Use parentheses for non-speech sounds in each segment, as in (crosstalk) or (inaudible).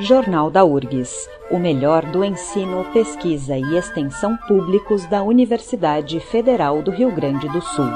Jornal da URGS, o melhor do ensino, pesquisa e extensão públicos da Universidade Federal do Rio Grande do Sul.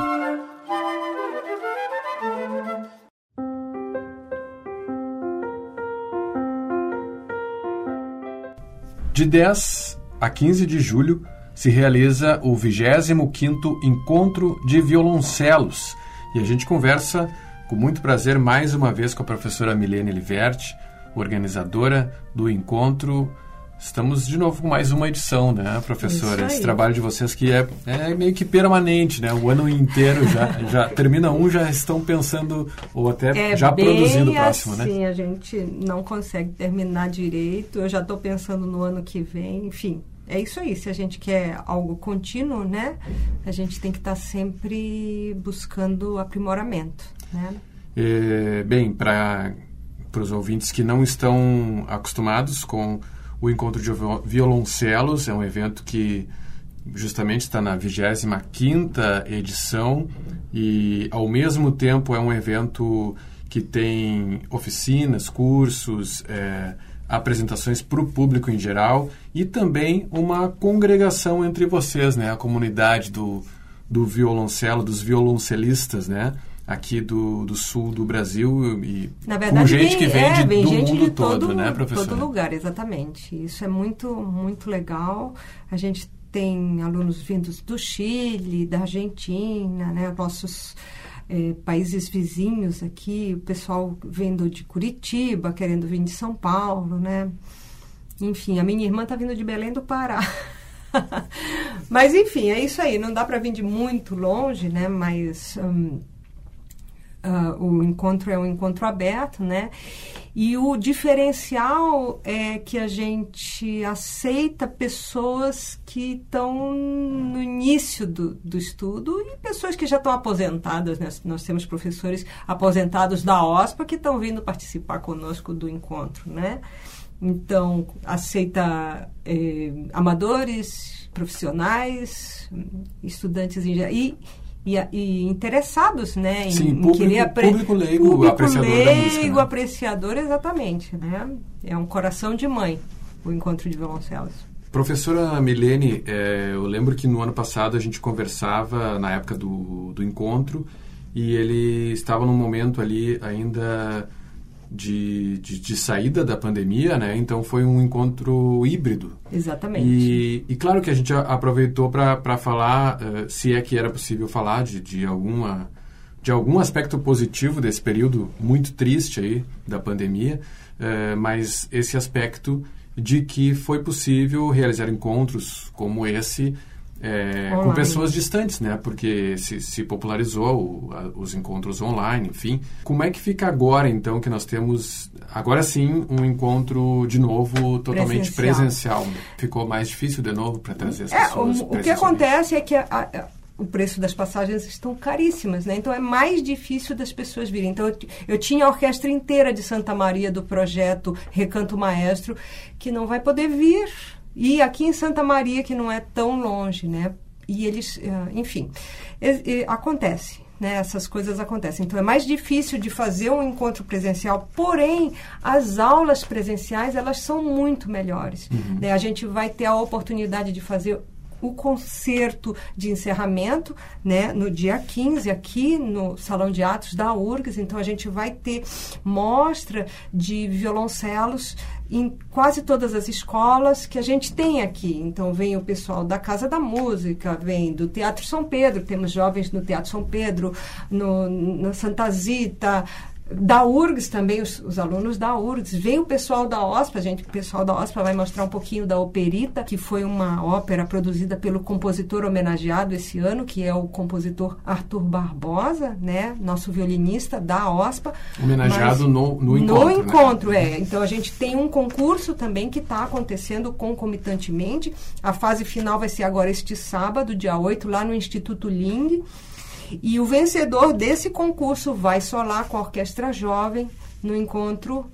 De 10 a 15 de julho se realiza o 25º Encontro de Violoncelos e a gente conversa com muito prazer mais uma vez com a professora Milene Liverti, organizadora do encontro. Estamos de novo com mais uma edição, né, professora? Esse trabalho de vocês que é, é meio que permanente, né? O ano inteiro já, (laughs) já termina um, já estão pensando ou até é já produzindo o próximo, assim, né? a gente não consegue terminar direito. Eu já estou pensando no ano que vem, enfim. É isso aí, se a gente quer algo contínuo, né? A gente tem que estar tá sempre buscando aprimoramento, né? É, bem, para para os ouvintes que não estão acostumados com o encontro de violoncelos. É um evento que justamente está na 25ª edição e, ao mesmo tempo, é um evento que tem oficinas, cursos, é, apresentações para o público em geral e também uma congregação entre vocês, né? A comunidade do, do violoncelo, dos violoncelistas, né? Aqui do, do sul do Brasil e Na verdade, com gente vem, que vem é, de, vem do gente mundo de todo, todo, né, professor? todo lugar, exatamente. Isso é muito, muito legal. A gente tem alunos vindos do Chile, da Argentina, né, nossos é, países vizinhos aqui, o pessoal vindo de Curitiba, querendo vir de São Paulo, né? Enfim, a minha irmã está vindo de Belém do Pará. (laughs) Mas enfim, é isso aí. Não dá para vir de muito longe, né? Mas hum, Uh, o encontro é um encontro aberto, né? E o diferencial é que a gente aceita pessoas que estão no início do, do estudo e pessoas que já estão aposentadas. Né? Nós temos professores aposentados da OSPA que estão vindo participar conosco do encontro, né? Então, aceita eh, amadores, profissionais, estudantes em geral. E, e, interessados, né, em, Sim, em público, querer aprender. Público leigo, público apreciador leigo, da música. Né? apreciador, exatamente, né? É um coração de mãe, o encontro de violoncelos. Professora Milene, é, eu lembro que no ano passado a gente conversava na época do, do encontro e ele estava num momento ali ainda de, de, de, saída da pandemia, né? Então foi um encontro híbrido. Exatamente. E, e claro que a gente aproveitou para falar, uh, se é que era possível falar de, de alguma de algum aspecto positivo desse período muito triste aí da pandemia, uh, mas esse aspecto de que foi possível realizar encontros como esse é, com pessoas distantes, né? Porque se, se popularizou o, a, os encontros online, enfim. Como é que fica agora, então, que nós temos, agora sim, um encontro de novo totalmente presencial? presencial. Ficou mais difícil de novo para trazer as é, pessoas? O, o que acontece é que a, a, o preço das passagens estão caríssimas, né? Então é mais difícil das pessoas virem. Então eu, eu, tinha a orquestra inteira de Santa Maria do projeto Recanto Maestro que não vai poder vir e aqui em Santa Maria, que não é tão longe, né? E eles, eh, enfim, acontece. Né, essas coisas acontecem. Então é mais difícil de fazer um encontro presencial, porém as aulas presenciais elas são muito melhores. Uhum. Né? A gente vai ter a oportunidade de fazer o concerto de encerramento, né, no dia 15, aqui no Salão de Atos da URGS. Então, a gente vai ter mostra de violoncelos em quase todas as escolas que a gente tem aqui. Então, vem o pessoal da Casa da Música, vem do Teatro São Pedro, temos jovens no Teatro São Pedro, no, na Santa Zita, da URGS também, os, os, alunos da URGS. Vem o pessoal da OSPA, gente, o pessoal da OSPA vai mostrar um pouquinho da Operita, que foi uma ópera produzida pelo compositor homenageado esse ano, que é o compositor Arthur Barbosa, né? Nosso violinista da OSPA. Homenageado no, no encontro. No encontro, né? é. Então a gente tem um concurso também que está acontecendo concomitantemente. A fase final vai ser agora este sábado, dia 8, lá no Instituto Ling. E o vencedor desse concurso vai solar com a Orquestra Jovem no encontro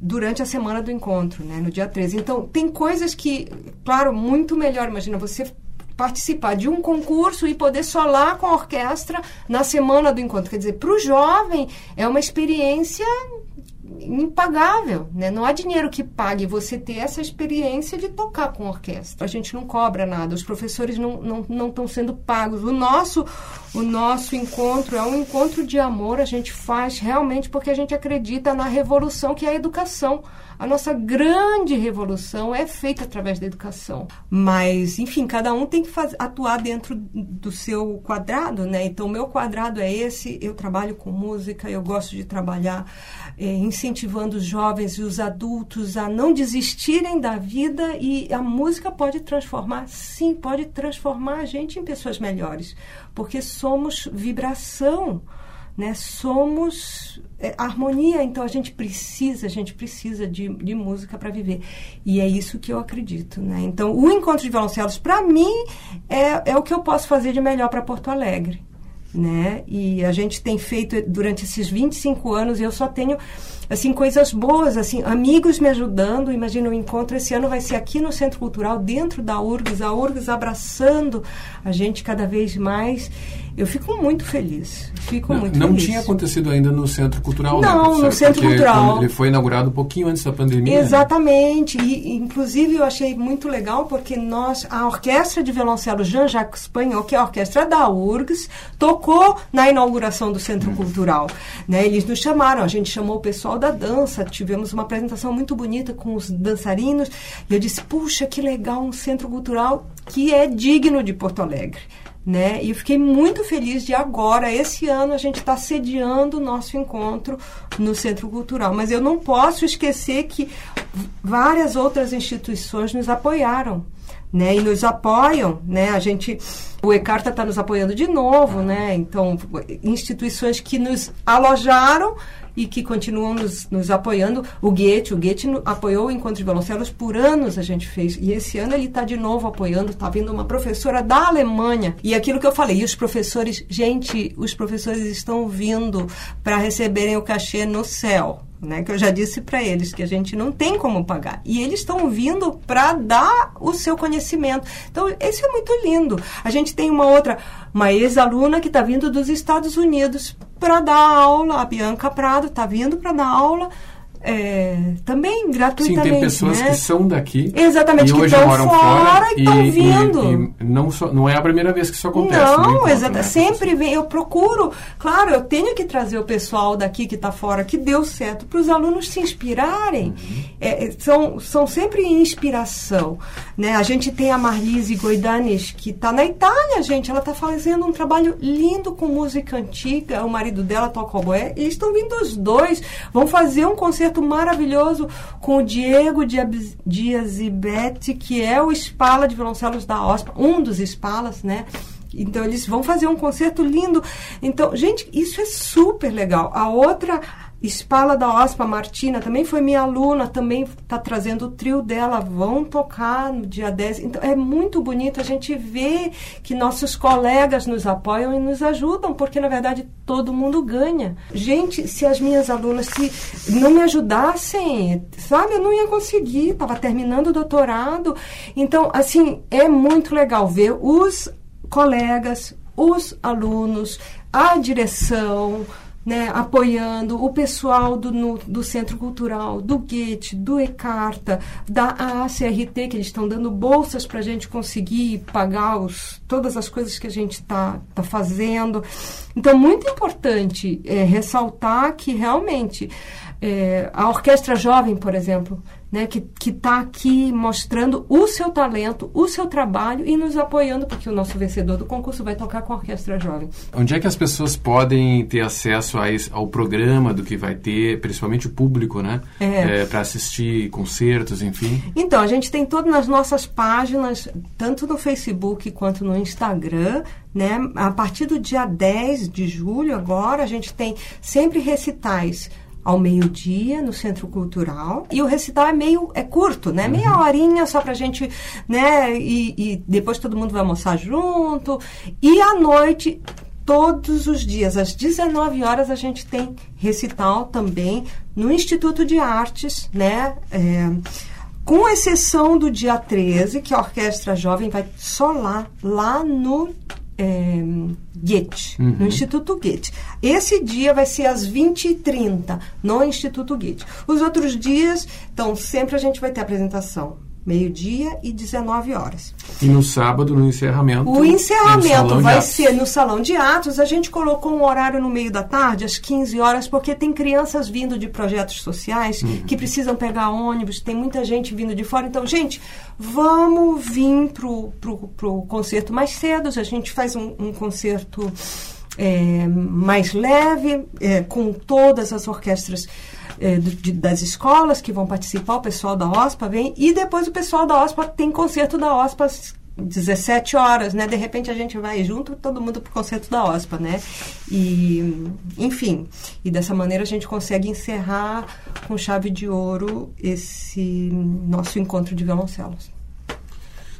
durante a semana do encontro, né, no dia 13. Então, tem coisas que, claro, muito melhor. Imagina você participar de um concurso e poder solar com a orquestra na semana do encontro. Quer dizer, para o jovem é uma experiência impagável, né? Não há dinheiro que pague você ter essa experiência de tocar com orquestra. A gente não cobra nada, os professores não estão não, não sendo pagos. O nosso, o nosso encontro é um encontro de amor, a gente faz realmente porque a gente acredita na revolução que é a educação. A nossa grande revolução é feita através da educação. Mas, enfim, cada um tem que faz, atuar dentro do seu quadrado, né? Então, o meu quadrado é esse, eu trabalho com música, eu gosto de trabalhar é, incentivando os jovens e os adultos a não desistirem da vida e a música pode transformar, sim, pode transformar a gente em pessoas melhores, porque somos vibração né? Somos é, harmonia, então a gente precisa, a gente precisa de, de música para viver. E é isso que eu acredito, né? Então, o encontro de violoncelos, para mim, é, é o que eu posso fazer de melhor para Porto Alegre, né? E a gente tem feito durante esses 25 anos, eu só tenho assim coisas boas, assim, amigos me ajudando. Imagina o encontro esse ano vai ser aqui no Centro Cultural, dentro da URGS, a URGS abraçando a gente cada vez mais. Eu fico muito feliz. Fico não, muito não feliz. tinha acontecido ainda no Centro Cultural, não, né, no Centro Porque Cultural. Ele foi inaugurado um pouquinho antes da pandemia. né? Exatamente. Né? E, inclusive, eu achei muito legal porque nós, a Orquestra de Violoncelo Jean-Jacques Espanhol, que é a orquestra da URGS, tocou na inauguração do Centro. Cultural. Né? Eles nos chamaram, a gente chamou o pessoal da dança, tivemos uma apresentação muito bonita com os dançarinos. E eu disse, puxa, que legal, um centro cultural que é digno de Porto Alegre né? E eu fiquei muito feliz de agora, esse ano, a gente está sediando o nosso encontro no Centro Cultural. Mas eu não posso esquecer que várias outras instituições nos apoiaram. Né, e nos apoiam, né? A gente, o Ecarta está nos apoiando de novo, né? Então, instituições que nos alojaram e que continuam nos, nos apoiando. O Goethe, o Goethe apoiou o Encontro de Violoncelos por anos a gente fez. E esse ano ele está de novo apoiando, está vindo uma professora da Alemanha. E aquilo que eu falei, e os professores, gente, os professores estão vindo para receberem o cachê no céu. Né, que eu já disse para eles que a gente não tem como pagar. E eles estão vindo para dar o seu conhecimento. Então, isso é muito lindo. A gente tem uma outra, uma ex-aluna que está vindo dos Estados Unidos para dar aula. A Bianca Prado está vindo para dar aula é, também gratuitamente. Sim, tem pessoas né? que são daqui. Exatamente, e que estão moram fora e estão vindo. E, e não, só, não é a primeira vez que isso acontece. Não, exatamente. Né? Sempre vem. Eu procuro, claro, eu tenho que trazer o pessoal daqui que está fora, que deu certo, para os alunos se inspirarem. Uhum. É, são, são sempre inspiração. Né? A gente tem a Marlise Goidanes, que está na Itália, gente. Ela está fazendo um trabalho lindo com música antiga. O marido dela toca oboé. Eles estão vindo os dois. Vão fazer um concerto concerto maravilhoso com o Diego Dias e Bete, que é o espala de violoncelos da OSPA, um dos espalas, né? Então eles vão fazer um concerto lindo. Então, gente, isso é super legal. A outra Espala da OSPA, Martina, também foi minha aluna, também está trazendo o trio dela, vão tocar no dia 10. Então, é muito bonito a gente ver que nossos colegas nos apoiam e nos ajudam, porque, na verdade, todo mundo ganha. Gente, se as minhas alunas se não me ajudassem, sabe, eu não ia conseguir, estava terminando o doutorado. Então, assim, é muito legal ver os colegas, os alunos, a direção, né, apoiando o pessoal do, no, do Centro Cultural, do Goethe, do Ecarta, da ACRT, que eles estão dando bolsas para a gente conseguir pagar os, todas as coisas que a gente está tá fazendo. Então, muito importante é, ressaltar que realmente é, a Orquestra Jovem, por exemplo, né, que está aqui mostrando o seu talento, o seu trabalho e nos apoiando, porque o nosso vencedor do concurso vai tocar com a Orquestra Jovem. Onde é que as pessoas podem ter acesso a esse, ao programa do que vai ter, principalmente o público, né? É. É, Para assistir concertos, enfim? Então, a gente tem tudo nas nossas páginas, tanto no Facebook quanto no Instagram. Né? A partir do dia 10 de julho, agora, a gente tem sempre recitais ao meio-dia no Centro Cultural. E o recital é meio é curto, né? Meia Uhum. horinha só pra gente, né? E, e depois todo mundo vai almoçar junto. E à noite, todos os dias, às 19 horas, a gente tem recital também no Instituto de Artes, né? É, com exceção do dia 13, que a Orquestra Jovem vai só lá, lá no é, Goethe, uhum. no Instituto Goethe. Esse dia vai ser às 20h30, no Instituto Goethe. Os outros dias, então, sempre a gente vai ter apresentação meio-dia e 19 horas. E no sábado, no encerramento? O encerramento vai ser no Salão de Atos. A gente colocou um horário no meio da tarde, às 15 horas, porque tem crianças vindo de projetos sociais uhum. que precisam pegar ônibus, tem muita gente vindo de fora. Então, gente, vamos vir pro, pro, pro concerto mais cedo. A gente faz um, um concerto é, mais leve, é, com todas as orquestras é, de, das escolas que vão participar, o pessoal da OSPA vem, e depois o pessoal da OSPA tem concerto da OSPA 17 horas, né? De repente a gente vai junto, todo mundo pro concerto da OSPA, né? E, enfim, e dessa maneira a gente consegue encerrar com chave de ouro esse nosso encontro de violoncelos.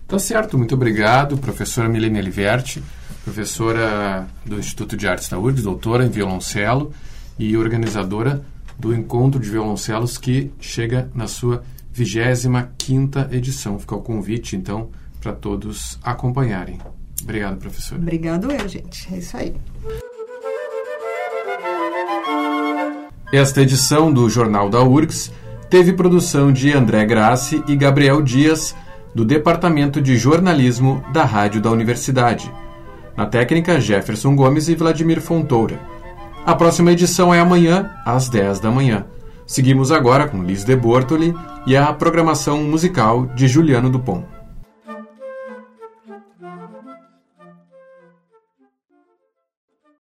Tá certo, muito obrigado, professora Milene Aliverti, professora do Instituto de Artes da URGS, doutora em violoncelo e organizadora do Encontro de Violoncelos que chega na sua 25ª edição. Fica o convite, então, para todos acompanharem. Obrigado, professor. Obrigado eu, gente. É isso aí. Esta edição do Jornal da URGS teve produção de André Grassi e Gabriel Dias, do Departamento de Jornalismo da Rádio da Universidade. Na técnica, Jefferson Gomes e Vladimir Fontoura. A próxima edição é amanhã, às 10 da manhã. Seguimos agora com Liz de Bortoli e a programação musical de Juliano Dupont.